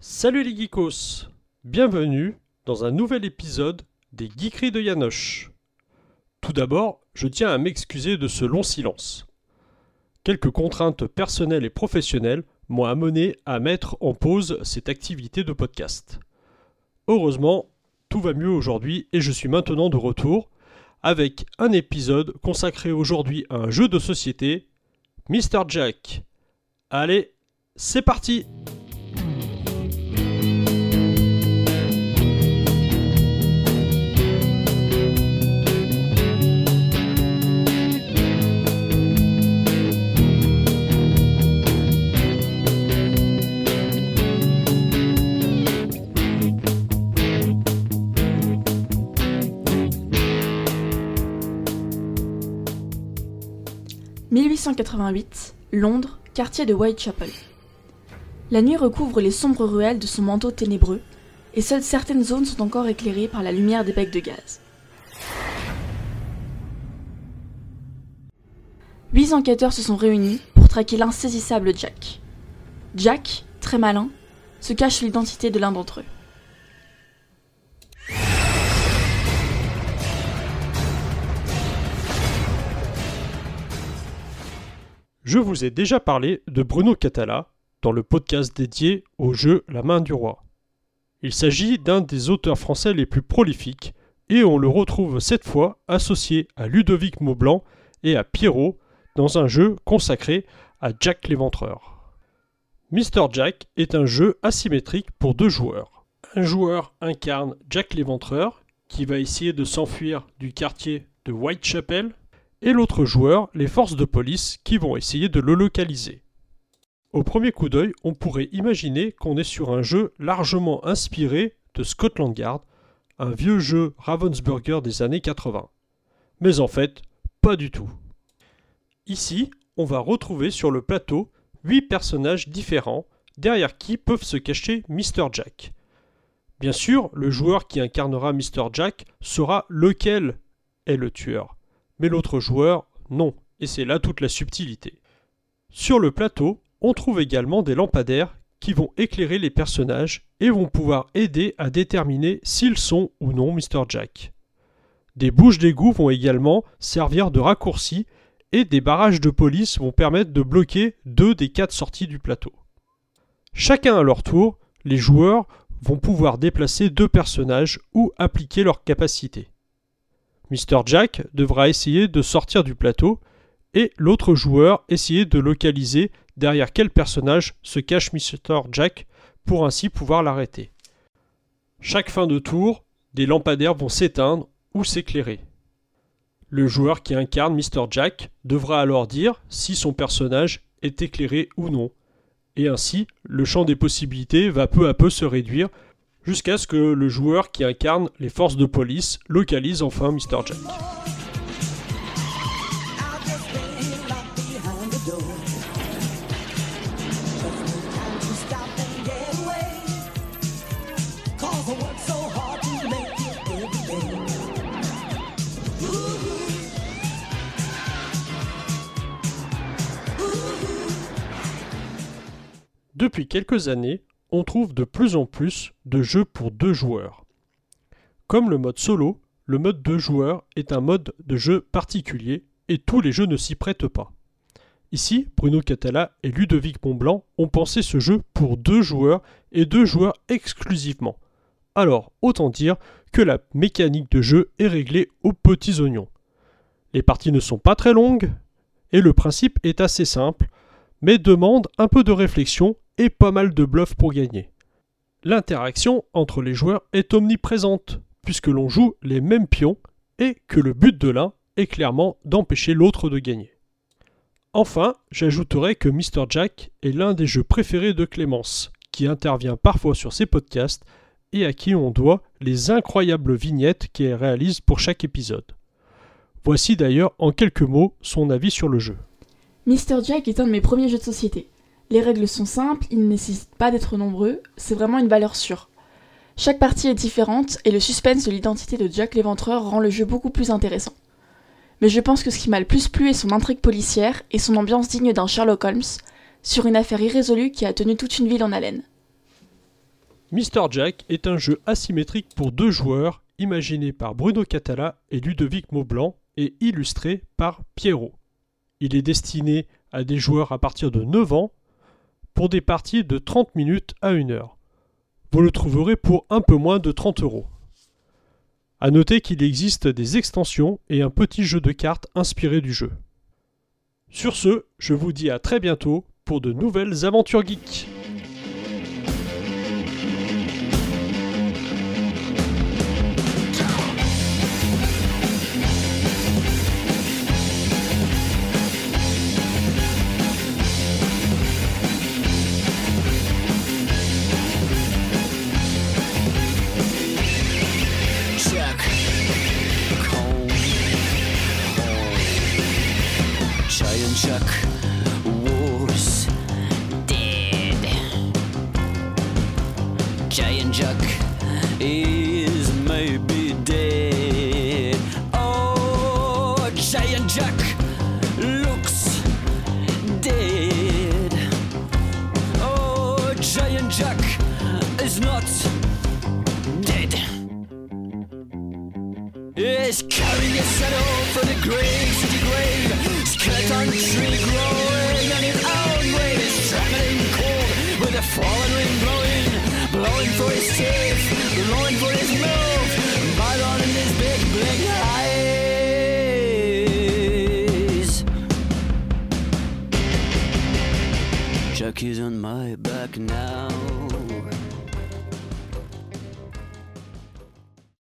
Salut les geekos Bienvenue dans un nouvel épisode des Geekeries de Yanoche. Tout d'abord, je tiens à m'excuser de ce long silence. Quelques contraintes personnelles et professionnelles m'ont amené à mettre en pause cette activité de podcast. Heureusement, tout va mieux aujourd'hui et je suis maintenant de retour avec un épisode consacré aujourd'hui à un jeu de société, Mr. Jack. Allez, c'est parti 1888, Londres, quartier de Whitechapel. La nuit recouvre les sombres ruelles de son manteau ténébreux, et seules certaines zones sont encore éclairées par la lumière des becs de gaz. Huit enquêteurs se sont réunis pour traquer l'insaisissable Jack. Jack, très malin, se cache l'identité de l'un d'entre eux. Je vous ai déjà parlé de Bruno Catala dans le podcast dédié au jeu La main du roi. Il s'agit d'un des auteurs français les plus prolifiques et on le retrouve cette fois associé à Ludovic Maublanc et à Pierrot dans un jeu consacré à Jack l'Éventreur. Mr. Jack est un jeu asymétrique pour deux joueurs. Un joueur incarne Jack l'Éventreur qui va essayer de s'enfuir du quartier de Whitechapel et l'autre joueur les forces de police qui vont essayer de le localiser. Au premier coup d'œil, on pourrait imaginer qu'on est sur un jeu largement inspiré de Scotland Yard, un vieux jeu Ravensburger des années 80. Mais en fait, pas du tout. Ici, on va retrouver sur le plateau 8 personnages différents derrière qui peuvent se cacher Mr. Jack. Bien sûr, le joueur qui incarnera Mr. Jack saura lequel est le tueur mais l'autre joueur, non, et c'est là toute la subtilité. Sur le plateau, on trouve également des lampadaires qui vont éclairer les personnages et vont pouvoir aider à déterminer s'ils sont ou non Mr. Jack. Des bouches d'égout vont également servir de raccourci et des barrages de police vont permettre de bloquer deux des quatre sorties du plateau. Chacun à leur tour, les joueurs vont pouvoir déplacer deux personnages ou appliquer leurs capacités. Mr. Jack devra essayer de sortir du plateau et l'autre joueur essayer de localiser derrière quel personnage se cache Mr. Jack pour ainsi pouvoir l'arrêter. Chaque fin de tour, des lampadaires vont s'éteindre ou s'éclairer. Le joueur qui incarne Mr. Jack devra alors dire si son personnage est éclairé ou non. Et ainsi, le champ des possibilités va peu à peu se réduire jusqu'à ce que le joueur qui incarne les forces de police localise enfin Mr. Jack. Depuis quelques années, on trouve de plus en plus de jeux pour deux joueurs. Comme le mode solo, le mode deux joueurs est un mode de jeu particulier et tous les jeux ne s'y prêtent pas. Ici, Bruno Catala et Ludovic Montblanc ont pensé ce jeu pour deux joueurs et deux joueurs exclusivement. Alors, autant dire que la mécanique de jeu est réglée aux petits oignons. Les parties ne sont pas très longues et le principe est assez simple, mais demande un peu de réflexion et pas mal de bluffs pour gagner. L'interaction entre les joueurs est omniprésente, puisque l'on joue les mêmes pions et que le but de l'un est clairement d'empêcher l'autre de gagner. Enfin, j'ajouterai que Mr. Jack est l'un des jeux préférés de Clémence, qui intervient parfois sur ses podcasts et à qui on doit les incroyables vignettes qu'elle réalise pour chaque épisode. Voici d'ailleurs en quelques mots son avis sur le jeu. Mr. Jack est un de mes premiers jeux de société. Les règles sont simples, ils ne nécessitent pas d'être nombreux, c'est vraiment une valeur sûre. Chaque partie est différente et le suspense de l'identité de Jack l'éventreur rend le jeu beaucoup plus intéressant. Mais je pense que ce qui m'a le plus plu est son intrigue policière et son ambiance digne d'un Sherlock Holmes, sur une affaire irrésolue qui a tenu toute une ville en haleine. Mr. Jack est un jeu asymétrique pour deux joueurs, imaginé par Bruno Catala et Ludovic Maublanc et illustré par Pierrot. Il est destiné à des joueurs à partir de 9 ans pour des parties de 30 minutes à 1 heure. Vous le trouverez pour un peu moins de 30 euros. A noter qu'il existe des extensions et un petit jeu de cartes inspiré du jeu. Sur ce, je vous dis à très bientôt pour de nouvelles aventures geeks. Chuck is maybe dead. Oh, Giant Jack looks dead. Oh, Giant Chuck is not dead. Is carrying a shadow from the grave to the grave. my back now.